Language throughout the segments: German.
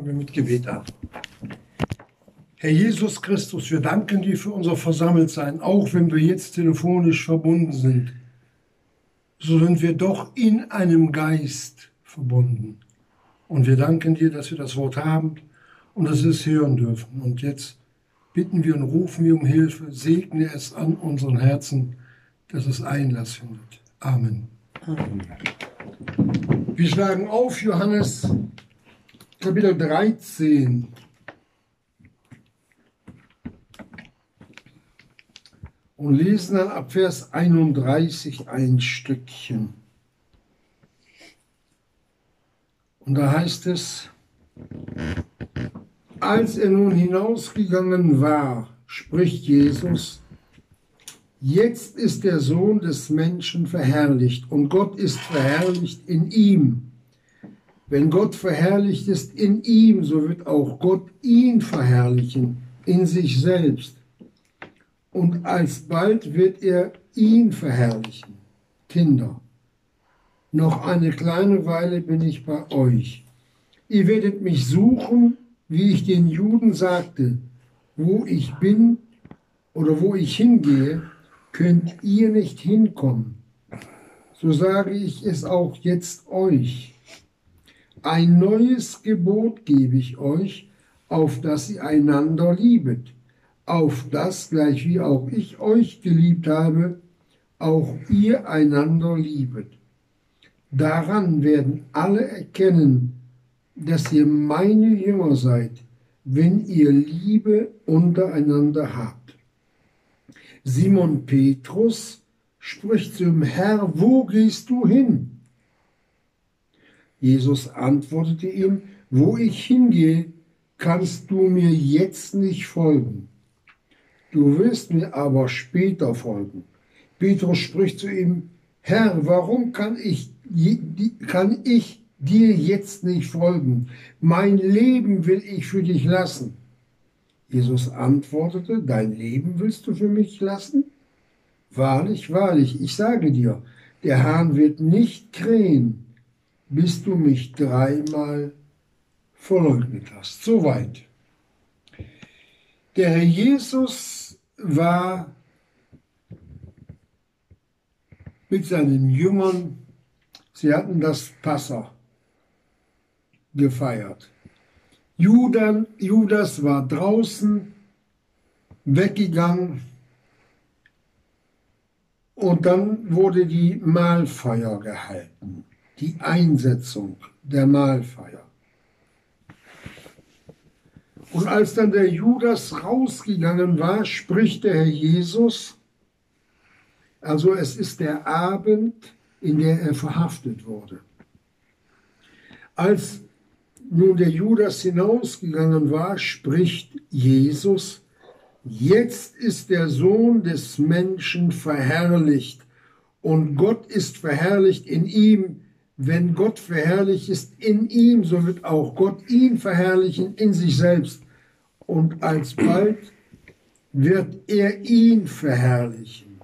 wir mit Gebet an. Herr Jesus Christus, wir danken dir für unser Versammeltsein, auch wenn wir jetzt telefonisch verbunden sind. So sind wir doch in einem Geist verbunden. Und wir danken dir, dass wir das Wort haben und dass wir es hören dürfen. Und jetzt bitten wir und rufen wir um Hilfe, segne es an unseren Herzen, dass es Einlass findet. Amen. Amen. Wir schlagen auf Johannes Kapitel 13. Und lesen dann ab Vers 31 ein Stückchen. Und da heißt es, als er nun hinausgegangen war, spricht Jesus, jetzt ist der Sohn des Menschen verherrlicht und Gott ist verherrlicht in ihm. Wenn Gott verherrlicht ist in ihm, so wird auch Gott ihn verherrlichen in sich selbst. Und alsbald wird er ihn verherrlichen. Kinder, noch eine kleine Weile bin ich bei euch. Ihr werdet mich suchen, wie ich den Juden sagte, wo ich bin oder wo ich hingehe, könnt ihr nicht hinkommen. So sage ich es auch jetzt euch. Ein neues Gebot gebe ich euch, auf dass ihr einander liebet, auf das, gleich wie auch ich euch geliebt habe, auch ihr einander liebet. Daran werden alle erkennen, dass ihr meine Jünger seid, wenn ihr Liebe untereinander habt. Simon Petrus spricht zum Herr, wo gehst du hin? Jesus antwortete ihm, wo ich hingehe, kannst du mir jetzt nicht folgen. Du wirst mir aber später folgen. Petrus spricht zu ihm, Herr, warum kann ich, kann ich dir jetzt nicht folgen? Mein Leben will ich für dich lassen. Jesus antwortete, dein Leben willst du für mich lassen? Wahrlich, wahrlich, ich sage dir, der Hahn wird nicht krähen, bis du mich dreimal verleugnet hast. Soweit. Der Herr Jesus war mit seinen Jüngern, sie hatten das Passa gefeiert. Judas war draußen weggegangen und dann wurde die Mahlfeier gehalten die Einsetzung der Mahlfeier. Und als dann der Judas rausgegangen war, spricht der Herr Jesus, also es ist der Abend, in der er verhaftet wurde. Als nun der Judas hinausgegangen war, spricht Jesus, jetzt ist der Sohn des Menschen verherrlicht und Gott ist verherrlicht in ihm, wenn Gott verherrlicht ist in ihm, so wird auch Gott ihn verherrlichen in sich selbst. Und alsbald wird er ihn verherrlichen.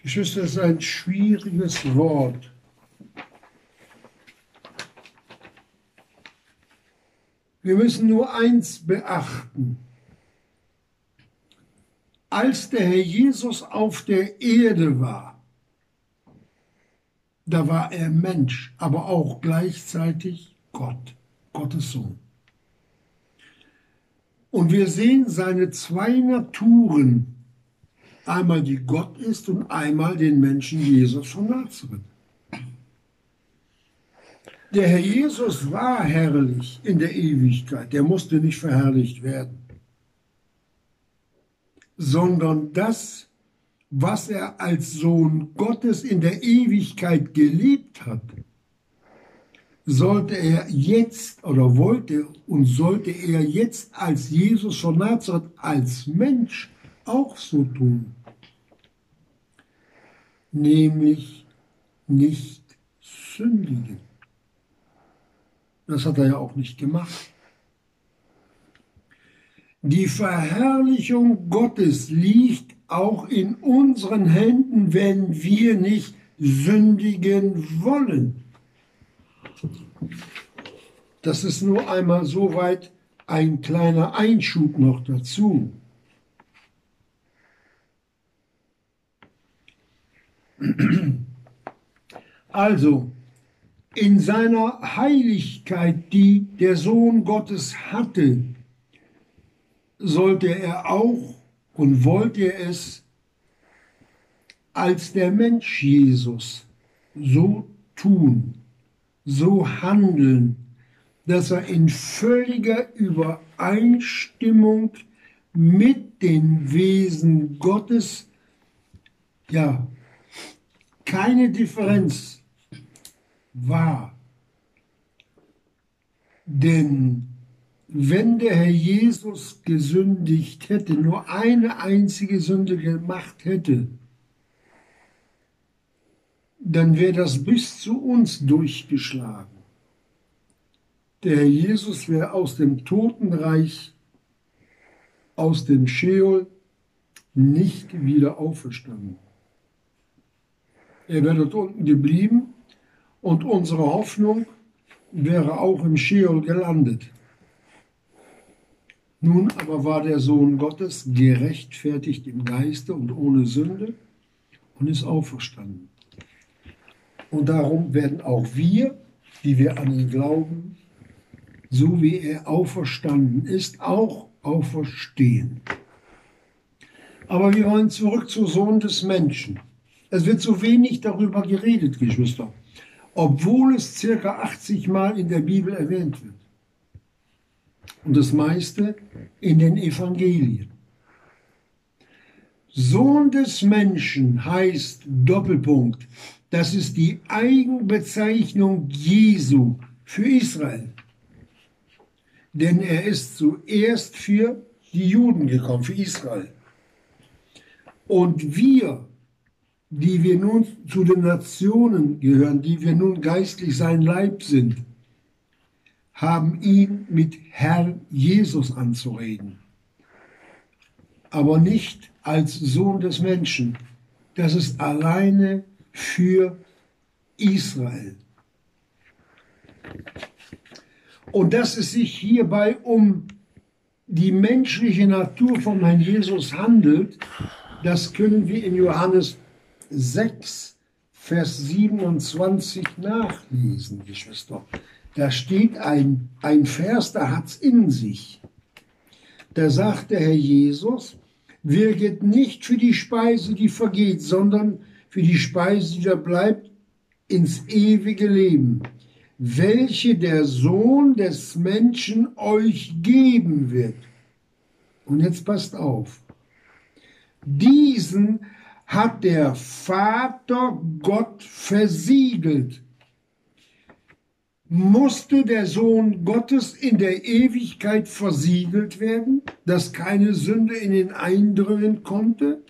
Geschwister, das ist ein schwieriges Wort. Wir müssen nur eins beachten. Als der Herr Jesus auf der Erde war, da war er Mensch, aber auch gleichzeitig Gott, Gottes Sohn. Und wir sehen seine zwei Naturen, einmal die Gott ist und einmal den Menschen Jesus von Nazareth. Der Herr Jesus war herrlich in der Ewigkeit, der musste nicht verherrlicht werden, sondern das was er als Sohn Gottes in der Ewigkeit gelebt hat, sollte er jetzt oder wollte und sollte er jetzt als Jesus von Nazareth als Mensch auch so tun. Nämlich nicht sündigen. Das hat er ja auch nicht gemacht. Die Verherrlichung Gottes liegt auch in unseren Händen, wenn wir nicht sündigen wollen. Das ist nur einmal soweit ein kleiner Einschub noch dazu. Also, in seiner Heiligkeit, die der Sohn Gottes hatte, sollte er auch und wollte er es als der Mensch Jesus so tun, so handeln, dass er in völliger Übereinstimmung mit den Wesen Gottes, ja, keine Differenz war. Denn wenn der Herr Jesus gesündigt hätte, nur eine einzige Sünde gemacht hätte, dann wäre das bis zu uns durchgeschlagen. Der Herr Jesus wäre aus dem Totenreich, aus dem Scheol, nicht wieder auferstanden. Er wäre dort unten geblieben und unsere Hoffnung wäre auch im Scheol gelandet. Nun aber war der Sohn Gottes gerechtfertigt im Geiste und ohne Sünde und ist auferstanden. Und darum werden auch wir, die wir an ihn glauben, so wie er auferstanden ist, auch auferstehen. Aber wir wollen zurück zum Sohn des Menschen. Es wird so wenig darüber geredet, Geschwister, obwohl es circa 80 Mal in der Bibel erwähnt wird. Und das meiste in den Evangelien. Sohn des Menschen heißt Doppelpunkt. Das ist die Eigenbezeichnung Jesu für Israel. Denn er ist zuerst für die Juden gekommen, für Israel. Und wir die wir nun zu den Nationen gehören, die wir nun geistlich sein Leib sind, haben ihn mit Herr Jesus anzureden, aber nicht als Sohn des Menschen. Das ist alleine für Israel. Und dass es sich hierbei um die menschliche Natur von Herrn Jesus handelt, das können wir in Johannes 6, Vers 27 nachlesen, Geschwister. Da steht ein, ein Vers, da hat es in sich. Da sagt der Herr Jesus, wirket nicht für die Speise, die vergeht, sondern für die Speise, die da bleibt, ins ewige Leben, welche der Sohn des Menschen euch geben wird. Und jetzt passt auf. Diesen hat der Vater Gott versiegelt. Musste der Sohn Gottes in der Ewigkeit versiegelt werden, dass keine Sünde in ihn eindringen konnte?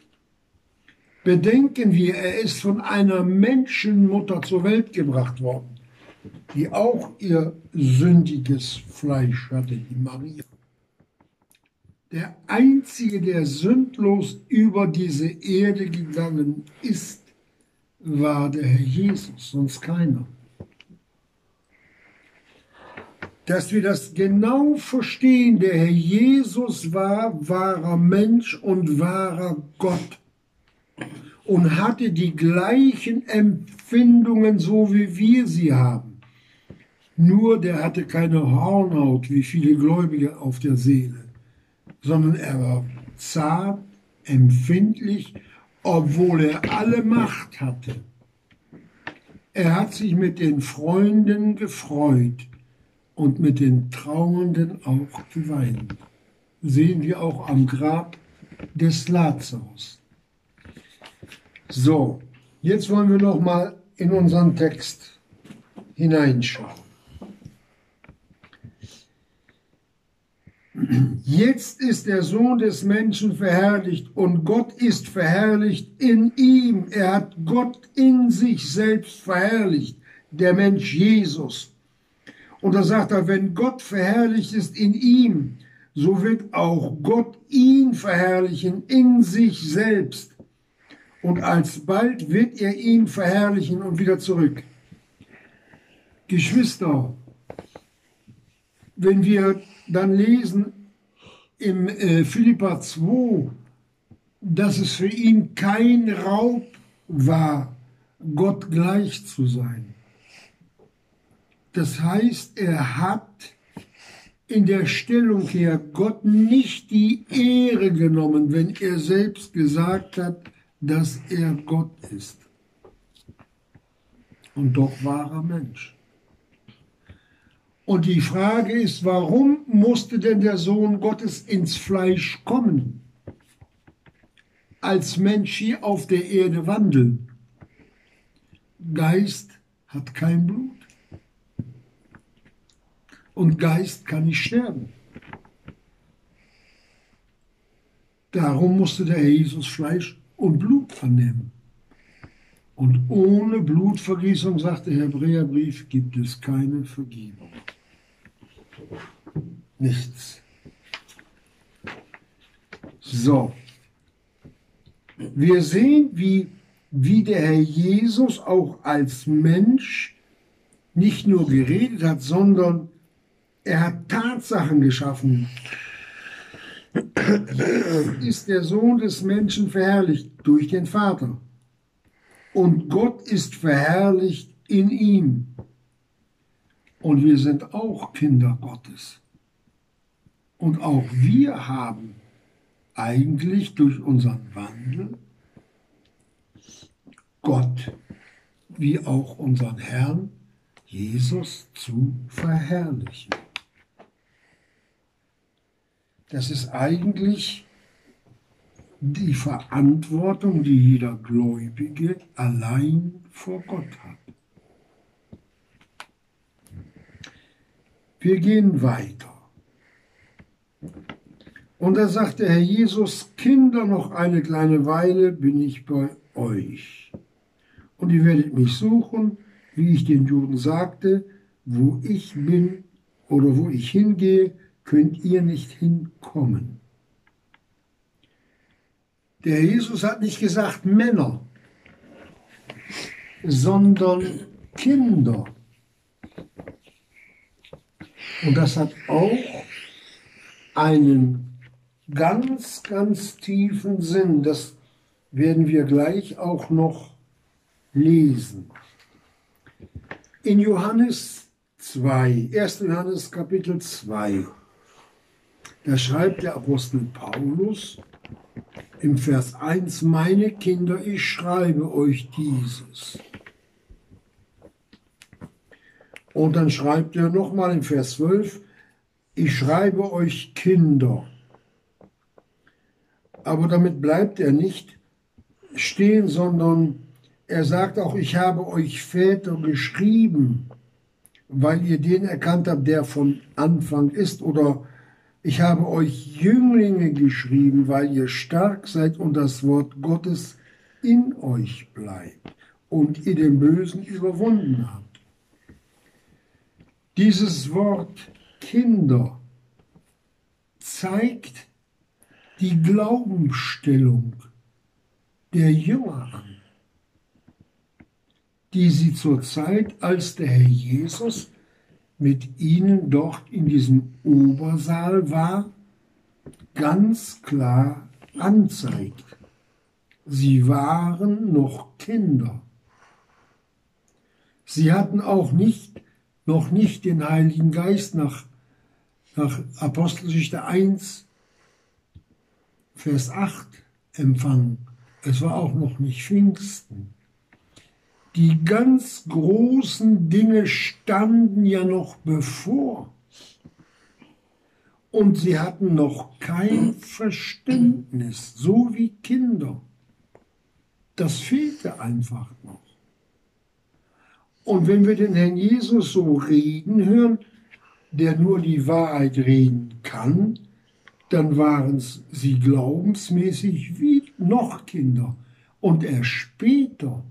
Bedenken wir, er ist von einer Menschenmutter zur Welt gebracht worden, die auch ihr sündiges Fleisch hatte, die Maria. Der einzige, der sündlos über diese Erde gegangen ist, war der Herr Jesus, sonst keiner. Dass wir das genau verstehen, der Herr Jesus war wahrer Mensch und wahrer Gott und hatte die gleichen Empfindungen, so wie wir sie haben. Nur der hatte keine Hornhaut wie viele Gläubige auf der Seele sondern er war zart, empfindlich, obwohl er alle Macht hatte. Er hat sich mit den Freunden gefreut und mit den Trauernden auch geweint. Sehen wir auch am Grab des Lazarus. So, jetzt wollen wir noch mal in unseren Text hineinschauen. Jetzt ist der Sohn des Menschen verherrlicht und Gott ist verherrlicht in ihm. Er hat Gott in sich selbst verherrlicht, der Mensch Jesus. Und da sagt er, wenn Gott verherrlicht ist in ihm, so wird auch Gott ihn verherrlichen in sich selbst. Und alsbald wird er ihn verherrlichen und wieder zurück. Geschwister, wenn wir dann lesen im äh, Philippa 2, dass es für ihn kein Raub war, Gott gleich zu sein. Das heißt, er hat in der Stellung her Gott nicht die Ehre genommen, wenn er selbst gesagt hat, dass er Gott ist. Und doch war er Mensch. Und die Frage ist, warum musste denn der Sohn Gottes ins Fleisch kommen? Als Mensch hier auf der Erde wandeln. Geist hat kein Blut. Und Geist kann nicht sterben. Darum musste der Herr Jesus Fleisch und Blut annehmen. Und ohne Blutvergießung, sagt der Hebräerbrief, gibt es keine Vergebung. Nichts. So. Wir sehen, wie, wie der Herr Jesus auch als Mensch nicht nur geredet hat, sondern er hat Tatsachen geschaffen. ist der Sohn des Menschen verherrlicht durch den Vater. Und Gott ist verherrlicht in ihm. Und wir sind auch Kinder Gottes. Und auch wir haben eigentlich durch unseren Wandel Gott wie auch unseren Herrn Jesus zu verherrlichen. Das ist eigentlich die Verantwortung, die jeder Gläubige allein vor Gott hat. Wir gehen weiter. Und da sagt der Herr Jesus, Kinder, noch eine kleine Weile bin ich bei euch. Und ihr werdet mich suchen, wie ich den Juden sagte, wo ich bin oder wo ich hingehe, könnt ihr nicht hinkommen. Der Jesus hat nicht gesagt Männer, sondern Kinder. Und das hat auch einen ganz, ganz tiefen Sinn. Das werden wir gleich auch noch lesen. In Johannes 2, 1. Johannes Kapitel 2, da schreibt der Apostel Paulus im Vers 1, meine Kinder, ich schreibe euch dieses Und dann schreibt er nochmal in Vers 12, ich schreibe euch Kinder. Aber damit bleibt er nicht stehen, sondern er sagt auch, ich habe euch Väter geschrieben, weil ihr den erkannt habt, der von Anfang ist. Oder ich habe euch Jünglinge geschrieben, weil ihr stark seid und das Wort Gottes in euch bleibt und ihr den Bösen überwunden habt. Dieses Wort Kinder zeigt die Glaubensstellung der Jünger an, die sie zur Zeit, als der Herr Jesus mit ihnen dort in diesem Obersaal war, ganz klar anzeigt. Sie waren noch Kinder. Sie hatten auch nicht noch nicht den Heiligen Geist nach, nach Apostelgeschichte 1, Vers 8 empfangen. Es war auch noch nicht Pfingsten. Die ganz großen Dinge standen ja noch bevor. Und sie hatten noch kein Verständnis, so wie Kinder. Das fehlte einfach noch. Und wenn wir den Herrn Jesus so reden hören, der nur die Wahrheit reden kann, dann waren sie glaubensmäßig wie noch Kinder. Und erst später,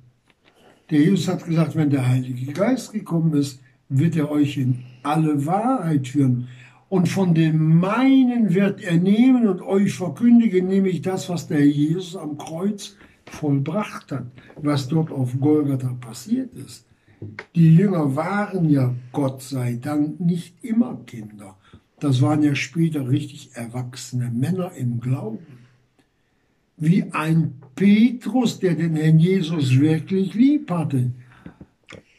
der Jesus hat gesagt, wenn der Heilige Geist gekommen ist, wird er euch in alle Wahrheit führen. Und von dem meinen wird er nehmen und euch verkündigen, nämlich das, was der Jesus am Kreuz vollbracht hat, was dort auf Golgatha passiert ist. Die Jünger waren ja, Gott sei Dank, nicht immer Kinder. das waren ja später richtig erwachsene Männer im Glauben. Wie ein Petrus, der den Herrn Jesus wirklich lieb hatte.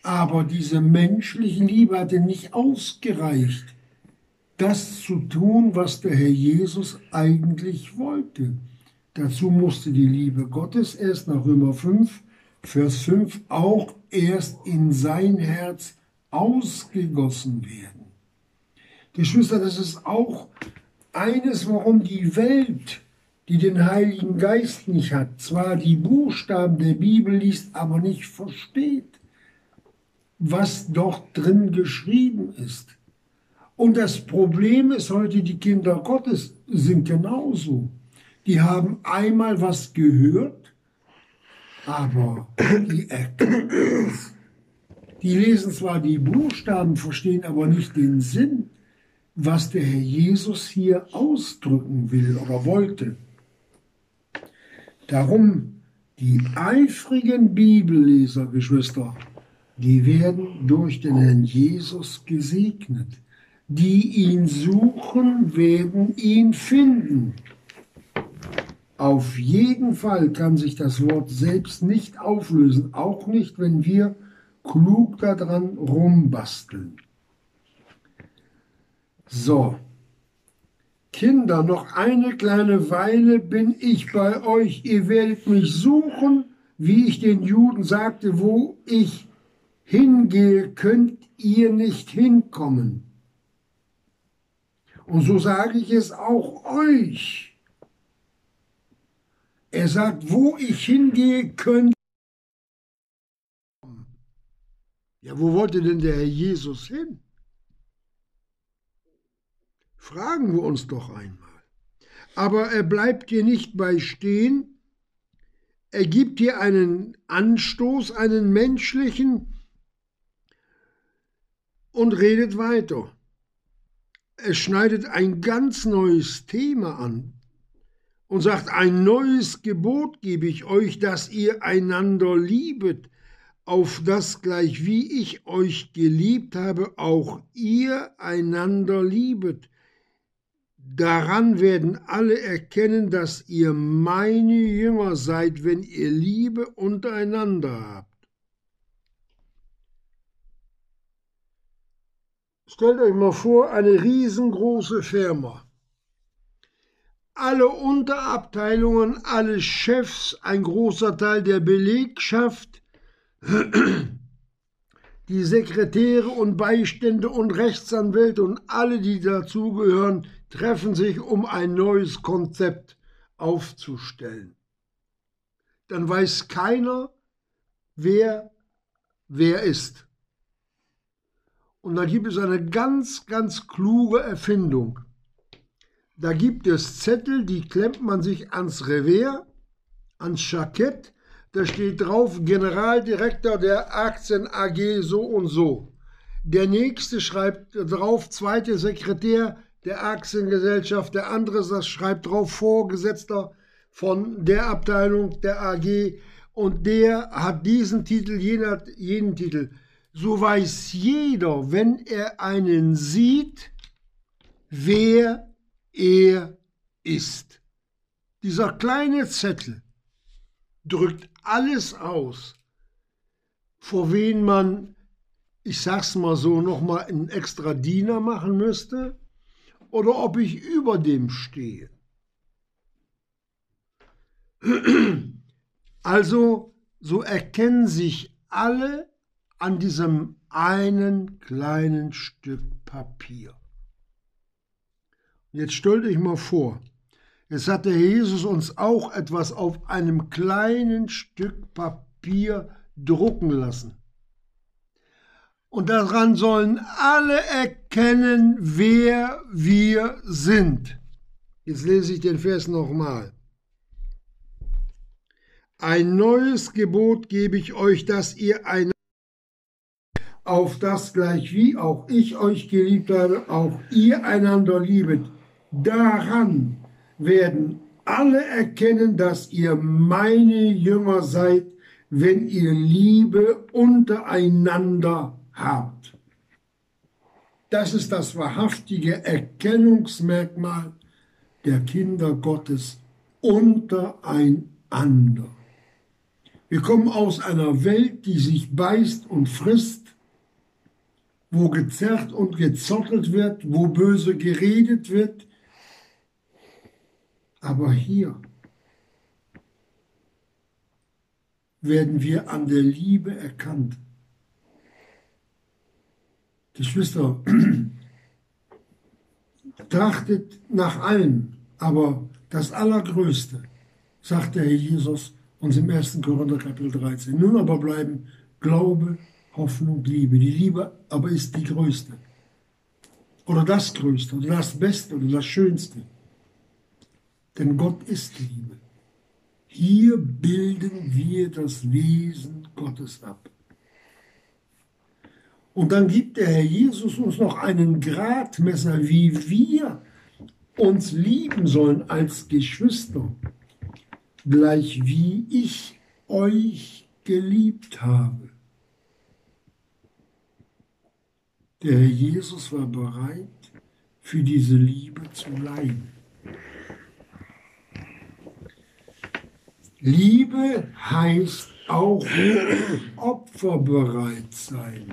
Aber diese menschliche Liebe hatte nicht ausgereicht, das zu tun, was der Herr Jesus eigentlich wollte. Dazu musste die Liebe Gottes erst nach Römer 5, Vers 5 auch erst in sein Herz ausgegossen werden. Geschwister, das ist auch eines, warum die Welt, die den Heiligen Geist nicht hat, zwar die Buchstaben der Bibel liest, aber nicht versteht, was dort drin geschrieben ist. Und das Problem ist heute, die Kinder Gottes sind genauso. Die haben einmal was gehört, aber die erkennen es. Die lesen zwar die Buchstaben, verstehen aber nicht den Sinn was der Herr Jesus hier ausdrücken will oder wollte. Darum die eifrigen Bibelleser, Geschwister, die werden durch den Herrn Jesus gesegnet. Die ihn suchen, werden ihn finden. Auf jeden Fall kann sich das Wort selbst nicht auflösen, auch nicht, wenn wir klug daran rumbasteln. So, Kinder, noch eine kleine Weile bin ich bei euch. Ihr werdet mich suchen, wie ich den Juden sagte, wo ich hingehe, könnt ihr nicht hinkommen. Und so sage ich es auch euch. Er sagt, wo ich hingehe, könnt ihr Ja, wo wollte denn der Herr Jesus hin? Fragen wir uns doch einmal. Aber er bleibt hier nicht bei stehen. Er gibt hier einen Anstoß, einen menschlichen, und redet weiter. Er schneidet ein ganz neues Thema an und sagt, ein neues Gebot gebe ich euch, dass ihr einander liebet, auf das gleich wie ich euch geliebt habe, auch ihr einander liebet. Daran werden alle erkennen, dass ihr meine Jünger seid, wenn ihr Liebe untereinander habt. Stellt euch mal vor, eine riesengroße Firma. Alle Unterabteilungen, alle Chefs, ein großer Teil der Belegschaft, die Sekretäre und Beistände und Rechtsanwälte und alle, die dazugehören, treffen sich, um ein neues Konzept aufzustellen. Dann weiß keiner, wer wer ist. Und da gibt es eine ganz, ganz kluge Erfindung. Da gibt es Zettel, die klemmt man sich ans Revers, ans Jackett. Da steht drauf Generaldirektor der Aktien AG so und so. Der nächste schreibt drauf, zweite Sekretär der Aktiengesellschaft, der andere das schreibt drauf Vorgesetzter von der Abteilung der AG und der hat diesen Titel, jenen, jenen Titel. So weiß jeder, wenn er einen sieht, wer er ist. Dieser kleine Zettel drückt alles aus, vor wen man, ich sag's mal so, nochmal einen extra Diener machen müsste oder ob ich über dem stehe. Also, so erkennen sich alle an diesem einen kleinen Stück Papier. Jetzt stellt euch mal vor, jetzt hat der Jesus uns auch etwas auf einem kleinen Stück Papier drucken lassen. Und daran sollen alle erkennen, wer wir sind. Jetzt lese ich den Vers nochmal. Ein neues Gebot gebe ich euch, dass ihr einander auf das gleich wie auch ich euch geliebt habe, auch ihr einander liebet. Daran werden alle erkennen, dass ihr meine Jünger seid, wenn ihr Liebe untereinander habt. Das ist das wahrhaftige Erkennungsmerkmal der Kinder Gottes untereinander. Wir kommen aus einer Welt, die sich beißt und frisst, wo gezerrt und gezottelt wird, wo böse geredet wird. Aber hier werden wir an der Liebe erkannt. Geschwister, trachtet nach allem, aber das Allergrößte, sagt der Herr Jesus uns im 1. Korinther Kapitel 13. Nun aber bleiben Glaube, Hoffnung, Liebe. Die Liebe aber ist die größte. Oder das Größte, oder das Beste, oder das Schönste. Denn Gott ist Liebe. Hier bilden wir das Wesen Gottes ab. Und dann gibt der Herr Jesus uns noch einen Gradmesser, wie wir uns lieben sollen als Geschwister, gleich wie ich euch geliebt habe. Der Herr Jesus war bereit, für diese Liebe zu leiden. Liebe heißt auch opferbereit sein.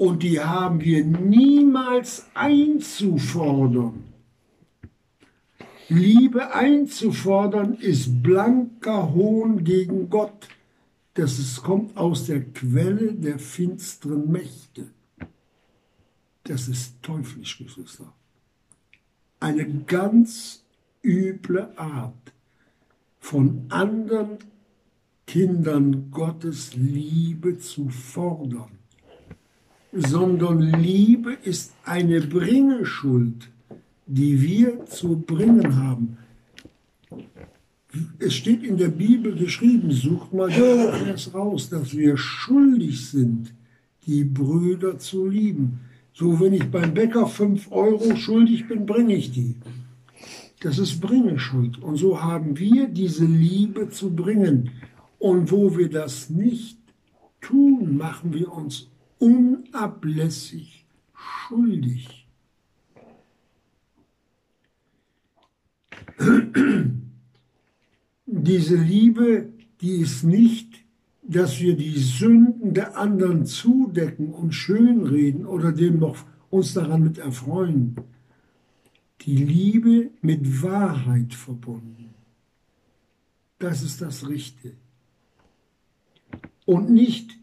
Und die haben wir niemals einzufordern. Liebe einzufordern ist blanker Hohn gegen Gott. Das es kommt aus der Quelle der finsteren Mächte. Das ist teuflisch, Geschwister. Eine ganz üble Art von anderen Kindern Gottes Liebe zu fordern sondern Liebe ist eine Bringeschuld, die wir zu bringen haben. Es steht in der Bibel geschrieben, sucht mal das raus, dass wir schuldig sind, die Brüder zu lieben. So, wenn ich beim Bäcker 5 Euro schuldig bin, bringe ich die. Das ist Bringeschuld. Und so haben wir diese Liebe zu bringen. Und wo wir das nicht tun, machen wir uns unablässig schuldig. Diese Liebe, die ist nicht, dass wir die Sünden der anderen zudecken und schönreden oder dem noch uns daran mit erfreuen. Die Liebe mit Wahrheit verbunden. Das ist das Richtige. Und nicht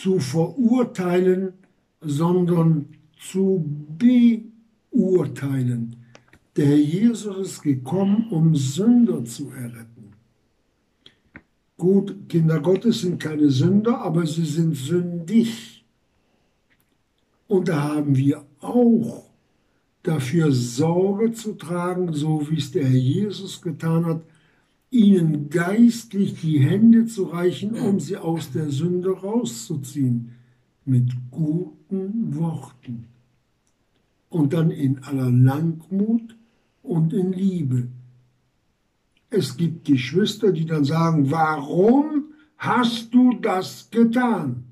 zu verurteilen, sondern zu beurteilen. Der Herr Jesus ist gekommen, um Sünder zu erretten. Gut, Kinder Gottes sind keine Sünder, aber sie sind sündig. Und da haben wir auch dafür Sorge zu tragen, so wie es der Herr Jesus getan hat, ihnen geistlich die Hände zu reichen, um sie aus der Sünde rauszuziehen, mit guten Worten. Und dann in aller Langmut und in Liebe. Es gibt Geschwister, die dann sagen, warum hast du das getan?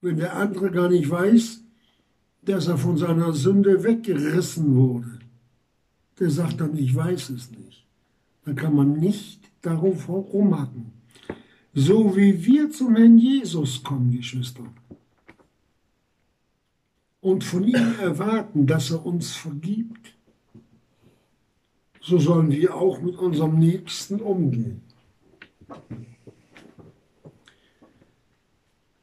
Wenn der andere gar nicht weiß, dass er von seiner Sünde weggerissen wurde der sagt dann, ich weiß es nicht. Dann kann man nicht darauf rumhacken. So wie wir zum Herrn Jesus kommen, Geschwister, und von ihm erwarten, dass er uns vergibt, so sollen wir auch mit unserem Nächsten umgehen.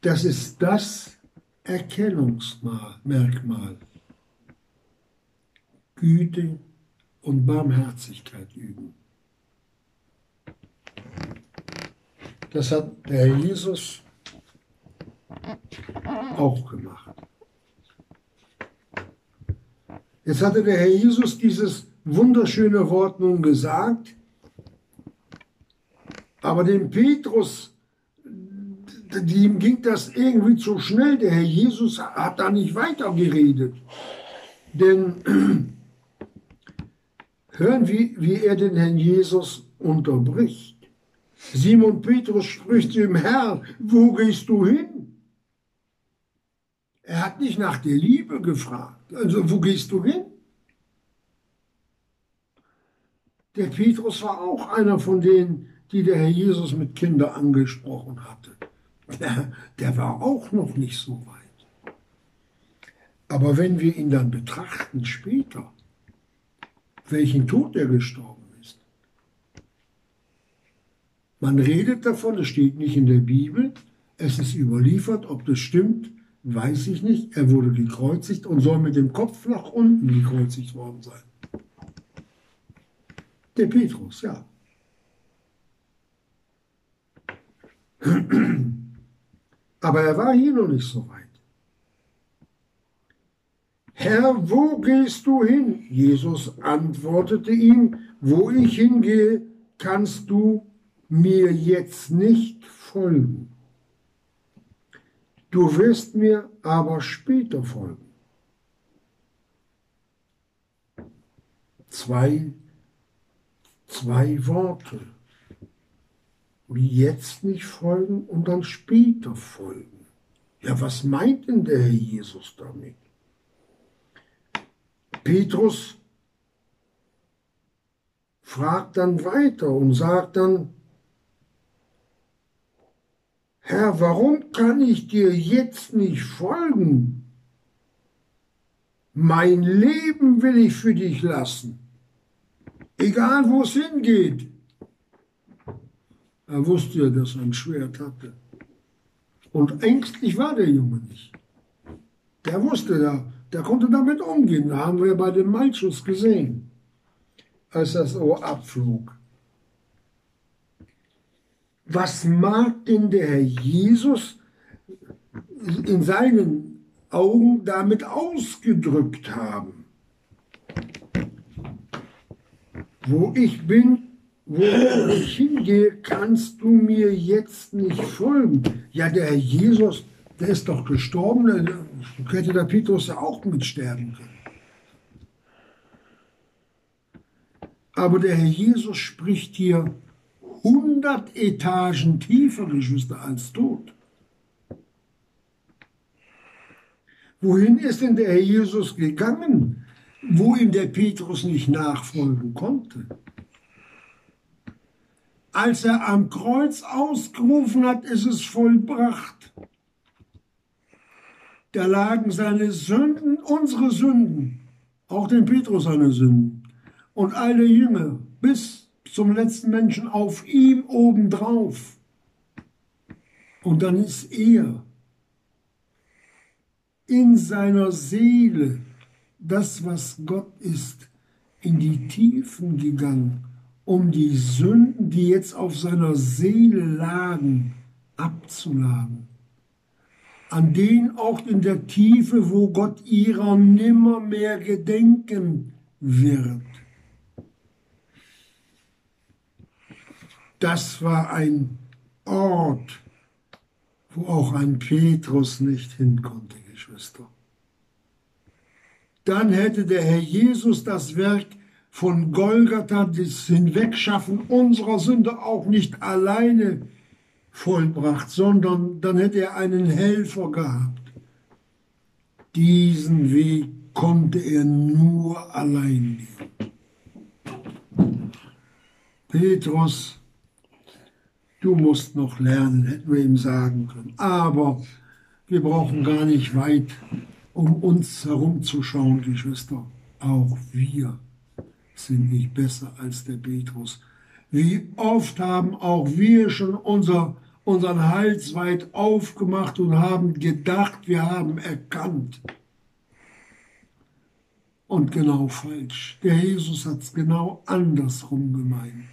Das ist das Erkennungsmerkmal. Güte, und Barmherzigkeit üben. Das hat der Herr Jesus auch gemacht. Jetzt hatte der Herr Jesus dieses wunderschöne Wort nun gesagt, aber dem Petrus, dem ging das irgendwie zu schnell. Der Herr Jesus hat da nicht weitergeredet. Denn Hören wir, wie er den Herrn Jesus unterbricht. Simon Petrus spricht zu ihm, Herr, wo gehst du hin? Er hat nicht nach der Liebe gefragt. Also wo gehst du hin? Der Petrus war auch einer von denen, die der Herr Jesus mit Kindern angesprochen hatte. Der, der war auch noch nicht so weit. Aber wenn wir ihn dann betrachten später, welchen Tod er gestorben ist. Man redet davon, es steht nicht in der Bibel, es ist überliefert, ob das stimmt, weiß ich nicht. Er wurde gekreuzigt und soll mit dem Kopf nach unten gekreuzigt worden sein. Der Petrus, ja. Aber er war hier noch nicht so weit. Herr, wo gehst du hin? Jesus antwortete ihm, wo ich hingehe, kannst du mir jetzt nicht folgen. Du wirst mir aber später folgen. Zwei zwei Worte. Jetzt nicht folgen und dann später folgen. Ja, was meint denn der Herr Jesus damit? Petrus fragt dann weiter und sagt dann, Herr, warum kann ich dir jetzt nicht folgen? Mein Leben will ich für dich lassen. Egal wo es hingeht. Er wusste ja, dass er ein Schwert hatte. Und ängstlich war der Junge nicht. Der wusste, der, der konnte damit umgehen. Haben wir bei dem Malschuss gesehen, als das Ohr abflog. Was mag denn der Herr Jesus in seinen Augen damit ausgedrückt haben? Wo ich bin, wo ich hingehe, kannst du mir jetzt nicht folgen. Ja, der Herr Jesus, der ist doch gestorben, da hätte der Petrus ja auch mitsterben können. Aber der Herr Jesus spricht hier 100 Etagen tiefer, Geschwister, als tot. Wohin ist denn der Herr Jesus gegangen? wo ihm der Petrus nicht nachfolgen konnte. Als er am Kreuz ausgerufen hat, ist es vollbracht. Da lagen seine Sünden, unsere Sünden, auch den Petrus seine Sünden und alle Jünger bis zum letzten Menschen auf ihm obendrauf. Und dann ist er in seiner Seele das, was Gott ist, in die Tiefen gegangen, um die Sünden, die jetzt auf seiner Seele lagen, abzuladen. An den Ort in der Tiefe, wo Gott ihrer nimmermehr gedenken wird. Das war ein Ort, wo auch ein Petrus nicht hin konnte, Geschwister dann hätte der Herr Jesus das Werk von Golgatha, das Hinwegschaffen unserer Sünde auch nicht alleine vollbracht, sondern dann hätte er einen Helfer gehabt. Diesen Weg konnte er nur allein gehen. Petrus, du musst noch lernen, hätten wir ihm sagen können. Aber wir brauchen gar nicht weit um uns herumzuschauen, Geschwister. Auch wir sind nicht besser als der Petrus. Wie oft haben auch wir schon unser, unseren Hals weit aufgemacht und haben gedacht, wir haben erkannt. Und genau falsch. Der Jesus hat es genau andersrum gemeint.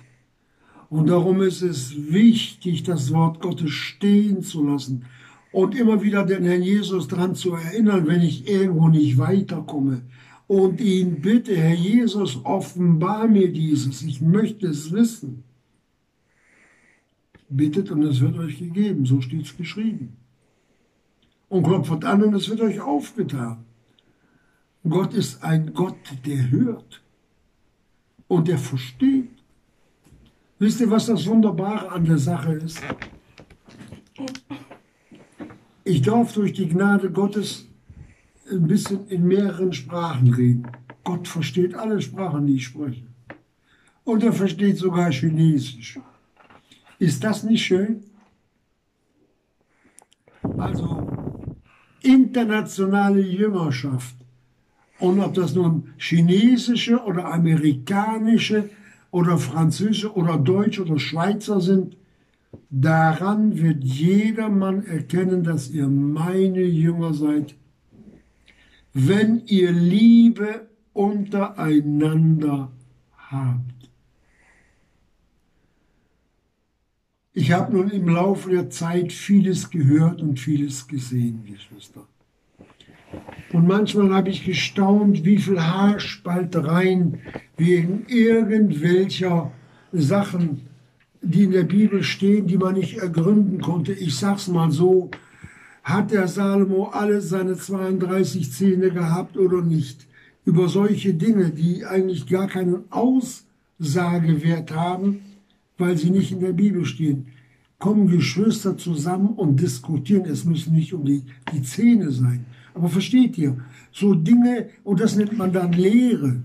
Und darum ist es wichtig, das Wort Gottes stehen zu lassen und immer wieder den Herrn Jesus daran zu erinnern, wenn ich irgendwo nicht weiterkomme. Und ihn bitte, Herr Jesus, offenbar mir dieses. Ich möchte es wissen. Bittet und es wird euch gegeben. So steht es geschrieben. Und klopft an und es wird euch aufgetan. Gott ist ein Gott, der hört und der versteht. Wisst ihr, was das Wunderbare an der Sache ist? Ich darf durch die Gnade Gottes ein bisschen in mehreren Sprachen reden. Gott versteht alle Sprachen, die ich spreche. Und er versteht sogar Chinesisch. Ist das nicht schön? Also internationale Jüngerschaft. Und ob das nun chinesische oder amerikanische oder französische oder deutsche oder Schweizer sind, daran wird jedermann erkennen, dass ihr meine Jünger seid, wenn ihr Liebe untereinander habt. Ich habe nun im Laufe der Zeit vieles gehört und vieles gesehen, Geschwister. Und manchmal habe ich gestaunt, wie viel Haarspaltereien wegen irgendwelcher Sachen, die in der Bibel stehen, die man nicht ergründen konnte. Ich sag's mal so, hat der Salomo alle seine 32 Zähne gehabt oder nicht? Über solche Dinge, die eigentlich gar keinen Aussagewert haben, weil sie nicht in der Bibel stehen. Kommen Geschwister zusammen und diskutieren. Es müssen nicht um die, die Zähne sein. Aber versteht ihr, so Dinge, und das nennt man dann Lehre.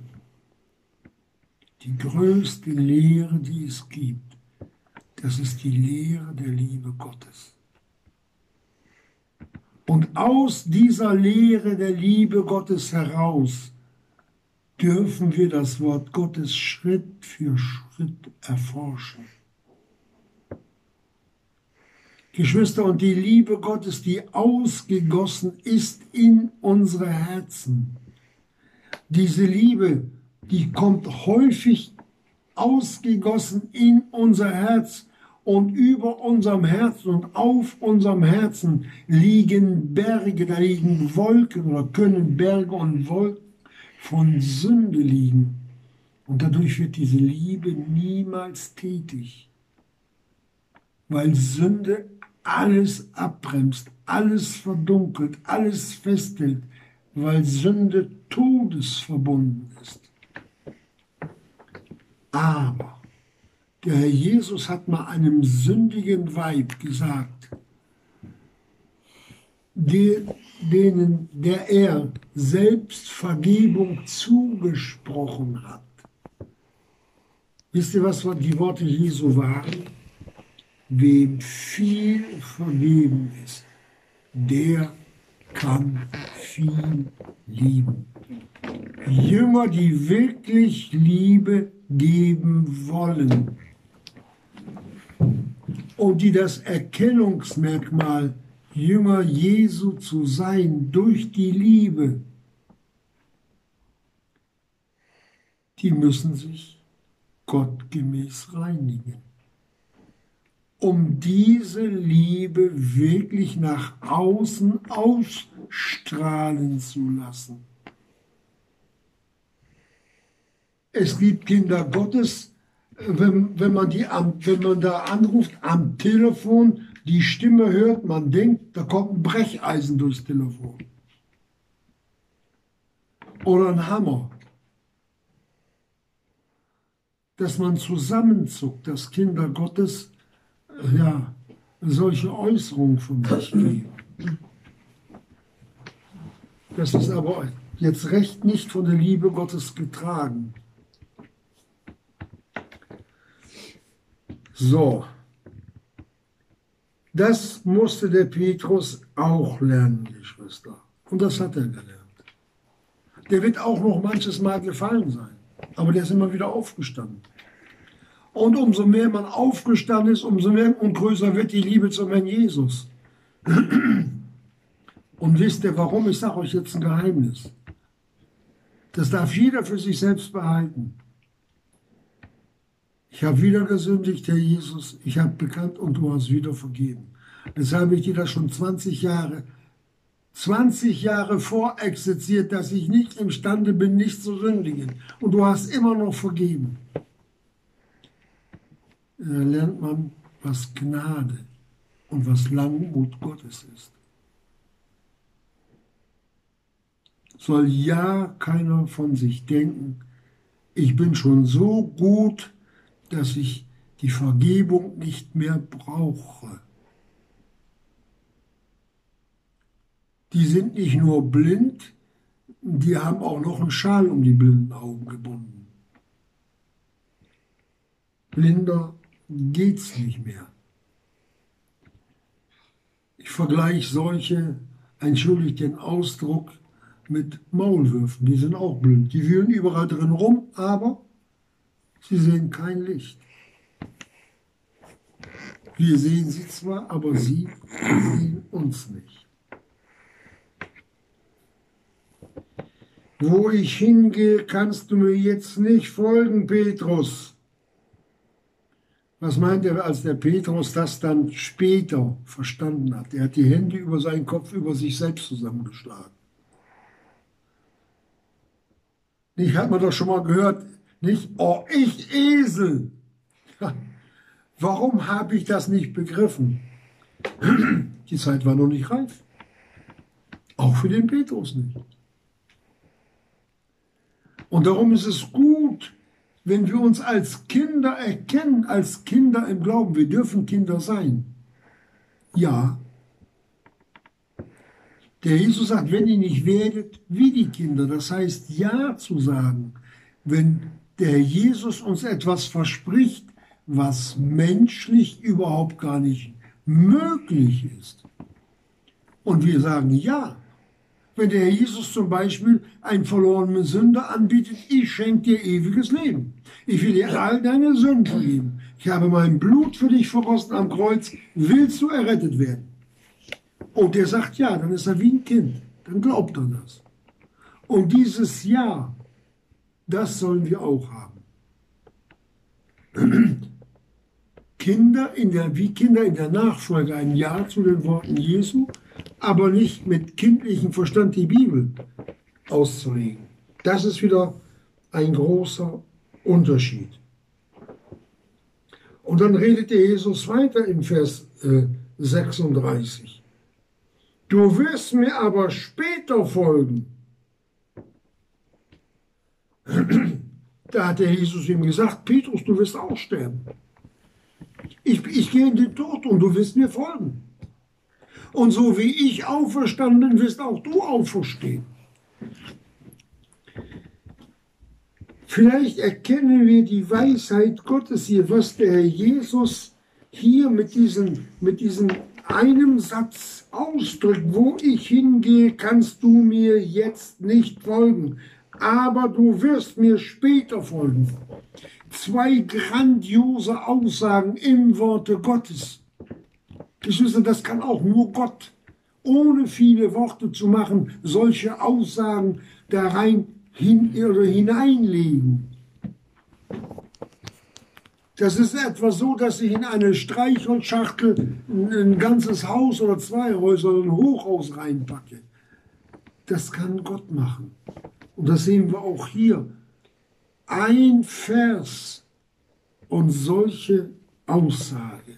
Die größte Lehre, die es gibt, das ist die Lehre der Liebe Gottes. Und aus dieser Lehre der Liebe Gottes heraus dürfen wir das Wort Gottes Schritt für Schritt erforschen. Geschwister, und die Liebe Gottes, die ausgegossen ist in unsere Herzen, diese Liebe, die kommt häufig ausgegossen in unser Herz und über unserem Herzen und auf unserem Herzen liegen Berge, da liegen Wolken oder können Berge und Wolken von Sünde liegen. Und dadurch wird diese Liebe niemals tätig, weil Sünde alles abbremst, alles verdunkelt, alles festhält, weil Sünde todesverbunden ist. Aber der Herr Jesus hat mal einem sündigen Weib gesagt, denen der er selbst Vergebung zugesprochen hat. Wisst ihr, was die Worte Jesu waren? Wem viel vergeben ist, der kann viel lieben. Jünger, die wirklich Liebe geben wollen und die das Erkennungsmerkmal Jünger Jesu zu sein durch die Liebe, die müssen sich gottgemäß reinigen um diese Liebe wirklich nach außen ausstrahlen zu lassen. Es gibt Kinder Gottes, wenn, wenn, man die wenn man da anruft am Telefon, die Stimme hört, man denkt, da kommt ein Brecheisen durchs Telefon. Oder ein Hammer. Dass man zusammenzuckt, dass Kinder Gottes ja, solche Äußerungen von sich geben. Das ist aber jetzt recht nicht von der Liebe Gottes getragen. So, das musste der Petrus auch lernen, Geschwister. Und das hat er gelernt. Der wird auch noch manches Mal gefallen sein, aber der ist immer wieder aufgestanden. Und umso mehr man aufgestanden ist, umso mehr und größer wird die Liebe zum Herrn Jesus. Und wisst ihr warum? Ich sage euch jetzt ein Geheimnis. Das darf jeder für sich selbst behalten. Ich habe wieder gesündigt, Herr Jesus. Ich habe bekannt und du hast wieder vergeben. Deshalb habe ich dir das schon 20 Jahre, 20 Jahre vorexerziert, dass ich nicht imstande bin, nicht zu sündigen. Und du hast immer noch vergeben lernt man, was Gnade und was Langmut Gottes ist. Soll ja keiner von sich denken, ich bin schon so gut, dass ich die Vergebung nicht mehr brauche. die sind nicht nur blind, die haben auch noch einen Schal um die blinden Augen gebunden. Blinder geht's nicht mehr. Ich vergleiche solche, entschuldigt den Ausdruck, mit Maulwürfen. Die sind auch blind. Die wühlen überall drin rum, aber sie sehen kein Licht. Wir sehen sie zwar, aber sie sehen uns nicht. Wo ich hingehe, kannst du mir jetzt nicht folgen, Petrus. Was meint er, als der Petrus das dann später verstanden hat? Er hat die Hände über seinen Kopf über sich selbst zusammengeschlagen. Nicht, hat man doch schon mal gehört, nicht, oh, ich Esel. Warum habe ich das nicht begriffen? Die Zeit war noch nicht reif. Auch für den Petrus nicht. Und darum ist es gut, wenn wir uns als Kinder erkennen, als Kinder im Glauben. Wir dürfen Kinder sein. Ja. Der Jesus sagt, wenn ihr nicht werdet wie die Kinder, das heißt Ja zu sagen, wenn der Jesus uns etwas verspricht, was menschlich überhaupt gar nicht möglich ist. Und wir sagen Ja, wenn der Jesus zum Beispiel einen verlorenen Sünder anbietet, ich schenke dir ewiges Leben. Ich will dir all deine Sünden vergeben. Ich habe mein Blut für dich vergossen am Kreuz. Willst du errettet werden? Und der sagt ja, dann ist er wie ein Kind. Dann glaubt er das. Und dieses Ja, das sollen wir auch haben. Kinder in der, wie Kinder in der Nachfolge ein Ja zu den Worten Jesu, aber nicht mit kindlichem Verstand die Bibel auszulegen. Das ist wieder ein großer Unterschied. Und dann redete Jesus weiter in Vers äh, 36. Du wirst mir aber später folgen. Da hat der Jesus ihm gesagt, Petrus, du wirst auch sterben. Ich, ich gehe in den Tod und du wirst mir folgen. Und so wie ich auferstanden wirst auch du auferstehen. Vielleicht erkennen wir die Weisheit Gottes hier, was der Herr Jesus hier mit diesem, mit diesem einem Satz ausdrückt. Wo ich hingehe, kannst du mir jetzt nicht folgen, aber du wirst mir später folgen. Zwei grandiose Aussagen im Worte Gottes. Geschwister, das kann auch nur Gott. Ohne viele Worte zu machen, solche Aussagen da rein hin, oder hineinlegen. Das ist etwa so, dass ich in eine Streichholzschachtel ein ganzes Haus oder zwei Häuser oder ein Hochhaus reinpacke. Das kann Gott machen. Und das sehen wir auch hier. Ein Vers und solche Aussage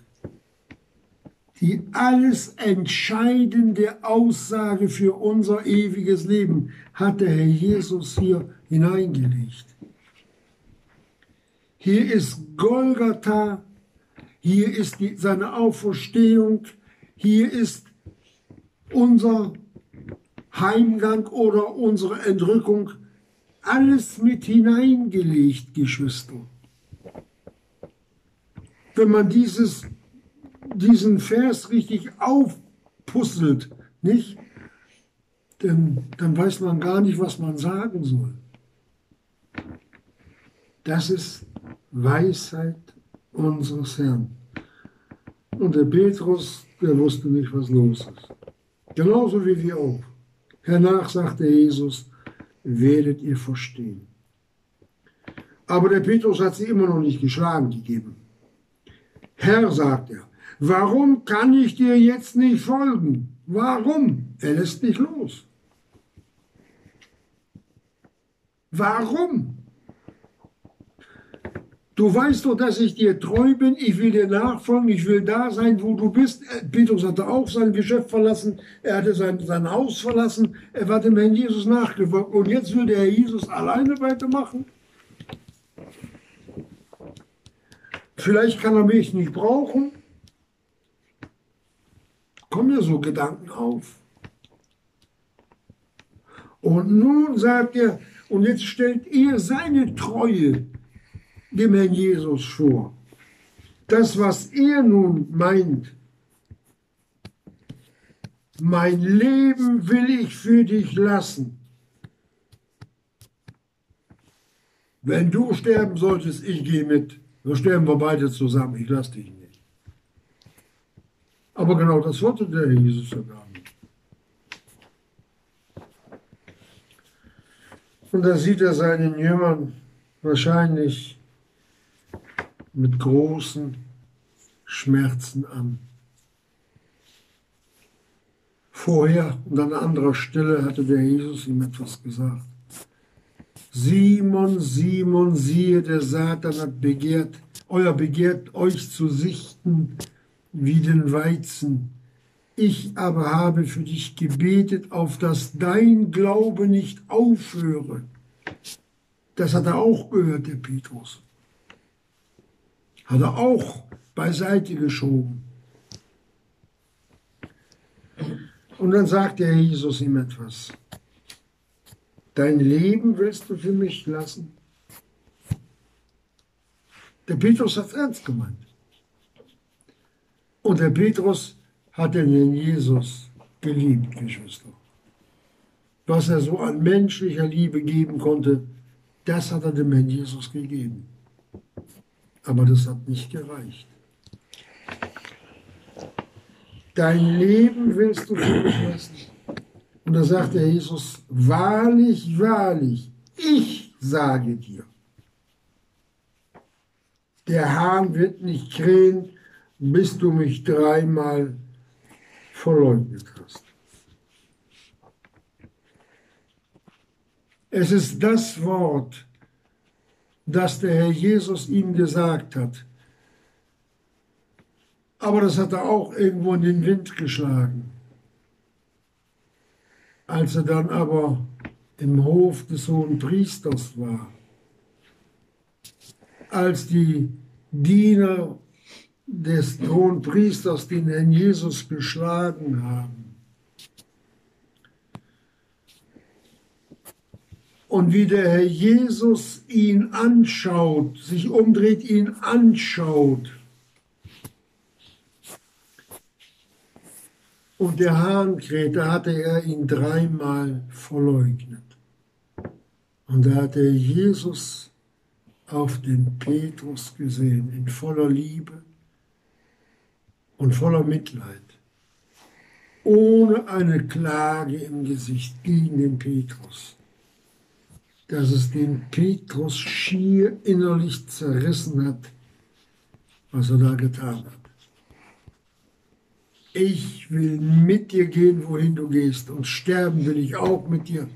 die alles entscheidende Aussage für unser ewiges Leben hat der Herr Jesus hier hineingelegt. Hier ist Golgatha, hier ist die, seine Auferstehung, hier ist unser Heimgang oder unsere Entrückung, alles mit hineingelegt, Geschwister. Wenn man dieses diesen Vers richtig aufpuzzelt, nicht? Denn dann weiß man gar nicht, was man sagen soll. Das ist Weisheit unseres Herrn. Und der Petrus, der wusste nicht, was los ist. Genauso wie wir auch. Hernach sagte Jesus, werdet ihr verstehen. Aber der Petrus hat sie immer noch nicht geschlagen gegeben. Herr, sagt er, Warum kann ich dir jetzt nicht folgen? Warum? Er lässt nicht los. Warum? Du weißt doch, dass ich dir treu bin, ich will dir nachfolgen, ich will da sein, wo du bist. Äh, Petrus hatte auch sein Geschäft verlassen, er hatte sein, sein Haus verlassen, er war dem Herrn Jesus nachgefolgt. Und jetzt will der Herr Jesus alleine weitermachen? Vielleicht kann er mich nicht brauchen, kommen ja so Gedanken auf. Und nun sagt er, und jetzt stellt ihr seine Treue dem Herrn Jesus vor. Das, was er nun meint, mein Leben will ich für dich lassen. Wenn du sterben solltest, ich gehe mit. Dann sterben wir beide zusammen. Ich lasse dich nicht. Aber genau das wollte der Jesus sogar nicht. Und da sieht er seinen Jüngern wahrscheinlich mit großen Schmerzen an. Vorher und an anderer Stelle hatte der Jesus ihm etwas gesagt. Simon, Simon, siehe, der Satan hat begehrt, euer begehrt euch zu sichten wie den Weizen. Ich aber habe für dich gebetet, auf dass dein Glaube nicht aufhöre. Das hat er auch gehört, der Petrus. Hat er auch beiseite geschoben. Und dann sagt der Jesus ihm etwas. Dein Leben willst du für mich lassen? Der Petrus hat es ernst gemeint. Und der Petrus hat den Jesus geliebt, Geschwister. Was er so an menschlicher Liebe geben konnte, das hat er dem Herrn Jesus gegeben. Aber das hat nicht gereicht. Dein Leben willst du für mich lassen. Und da sagt der Jesus, wahrlich, wahrlich, ich sage dir, der Hahn wird nicht krähen, bis du mich dreimal verleugnet hast. Es ist das Wort, das der Herr Jesus ihm gesagt hat. Aber das hat er auch irgendwo in den Wind geschlagen. Als er dann aber im Hof des hohen Priesters war, als die Diener des hohen den Herrn Jesus geschlagen haben, und wie der Herr Jesus ihn anschaut, sich umdreht, ihn anschaut, Und der Hahn da hatte er ihn dreimal verleugnet. Und da hat er Jesus auf den Petrus gesehen, in voller Liebe und voller Mitleid, ohne eine Klage im Gesicht gegen den Petrus, dass es den Petrus schier innerlich zerrissen hat, was er da getan hat ich will mit dir gehen, wohin du gehst, und sterben will ich auch mit dir.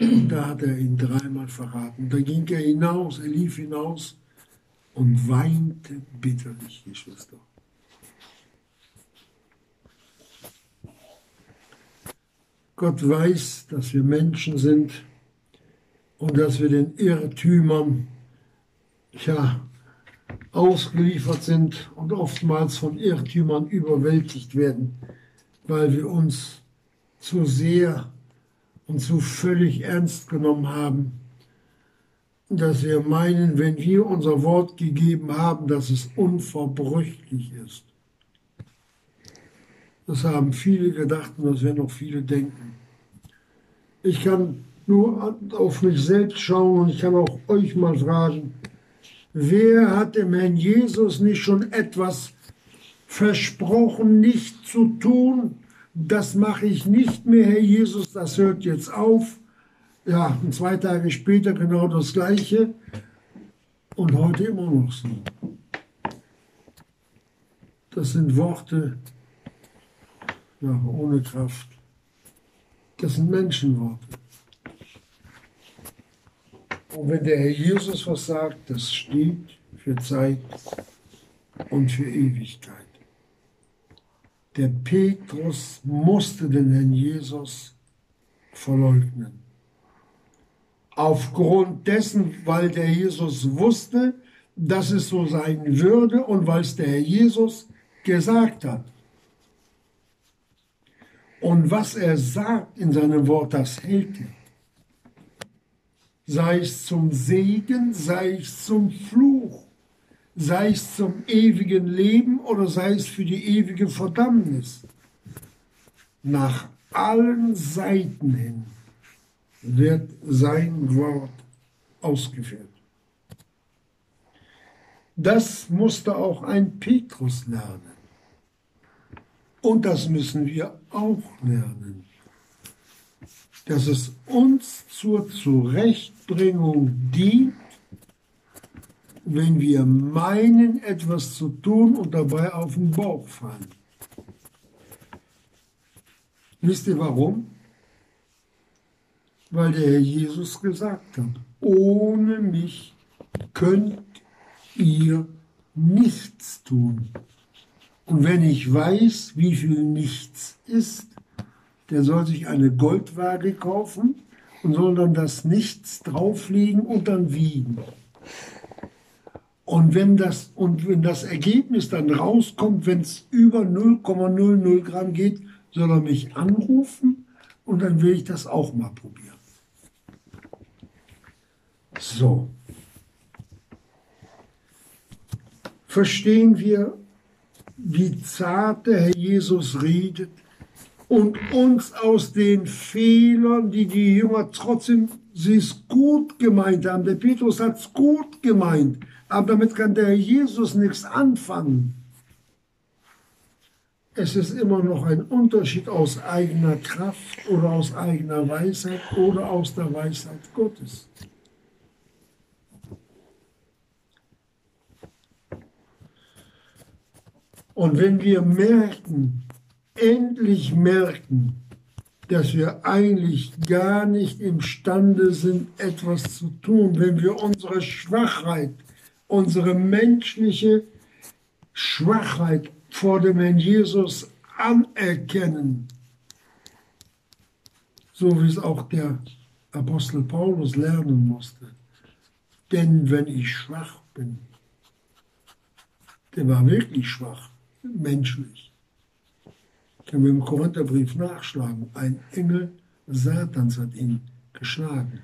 Und da hat er ihn dreimal verraten. Da ging er hinaus, er lief hinaus und weinte bitterlich, Geschwister. Gott weiß, dass wir Menschen sind und dass wir den Irrtümern, ja, ausgeliefert sind und oftmals von Irrtümern überwältigt werden, weil wir uns zu sehr und zu völlig ernst genommen haben, dass wir meinen, wenn wir unser Wort gegeben haben, dass es unverbrüchlich ist. Das haben viele gedacht und das werden auch viele denken. Ich kann nur auf mich selbst schauen und ich kann auch euch mal fragen, Wer hat dem Herrn Jesus nicht schon etwas versprochen, nicht zu tun? Das mache ich nicht mehr, Herr Jesus, das hört jetzt auf. Ja, und zwei Tage später genau das Gleiche und heute immer noch so. Das sind Worte ja, ohne Kraft. Das sind Menschenworte. Und wenn der Herr Jesus was sagt, das steht für Zeit und für Ewigkeit. Der Petrus musste den Herrn Jesus verleugnen. Aufgrund dessen, weil der Jesus wusste, dass es so sein würde und weil es der Herr Jesus gesagt hat. Und was er sagt in seinem Wort, das hält er. sei es zum Segen, sei es zum Fluch, sei es zum ewigen Leben oder sei es für die ewige Verdammnis. Nach allen Seiten hin wird sein Wort ausgeführt. Das musste auch ein Petrus lernen. Und das müssen wir auch lernen, dass es uns zur Zurechtbringung dient, wenn wir meinen, etwas zu tun und dabei auf den Bauch fallen. Wisst ihr warum? Weil der Herr Jesus gesagt hat, ohne mich könnt ihr nichts tun. Und wenn ich weiß, wie viel nichts ist, der soll sich eine Goldwaage kaufen und soll dann das Nichts drauflegen und dann wiegen. Und wenn das, und wenn das Ergebnis dann rauskommt, wenn es über 0,00 Gramm geht, soll er mich anrufen und dann will ich das auch mal probieren. So. verstehen wir, wie zart der Herr Jesus redet und uns aus den Fehlern, die die Jünger trotzdem sie es gut gemeint haben. Der Petrus hat es gut gemeint, aber damit kann der Herr Jesus nichts anfangen. Es ist immer noch ein Unterschied aus eigener Kraft oder aus eigener Weisheit oder aus der Weisheit Gottes. Und wenn wir merken, endlich merken, dass wir eigentlich gar nicht imstande sind, etwas zu tun, wenn wir unsere Schwachheit, unsere menschliche Schwachheit vor dem Herrn Jesus anerkennen, so wie es auch der Apostel Paulus lernen musste. Denn wenn ich schwach bin, der war wirklich schwach, menschlich. Können wir im Korintherbrief nachschlagen. Ein Engel Satans hat ihn geschlagen.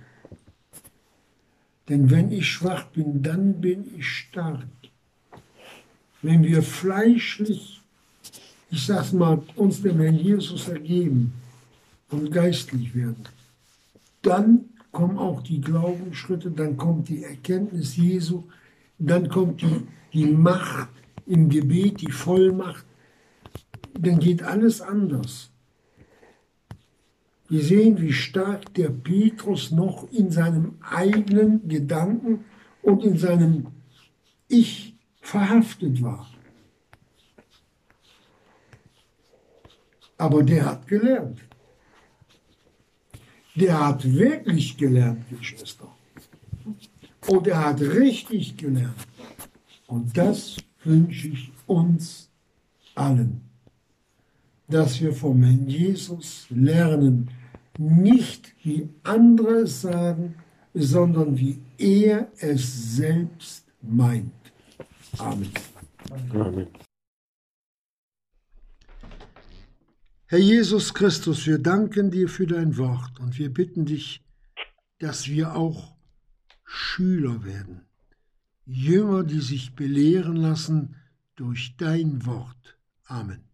Denn wenn ich schwach bin, dann bin ich stark. Wenn wir fleischlich, ich sag's mal, uns dem Herrn Jesus ergeben und geistlich werden, dann kommen auch die Glaubensschritte, dann kommt die Erkenntnis Jesu, dann kommt die, die Macht im Gebet die Vollmacht, dann geht alles anders. Wir sehen, wie stark der Petrus noch in seinem eigenen Gedanken und in seinem Ich verhaftet war. Aber der hat gelernt. Der hat wirklich gelernt, Geschwister. Und er hat richtig gelernt. Und das wünsche ich uns allen, dass wir vom Herrn Jesus lernen, nicht wie andere es sagen, sondern wie er es selbst meint. Amen. Amen. Herr Jesus Christus, wir danken dir für dein Wort und wir bitten dich, dass wir auch Schüler werden Jünger, die sich belehren lassen durch dein Wort. Amen.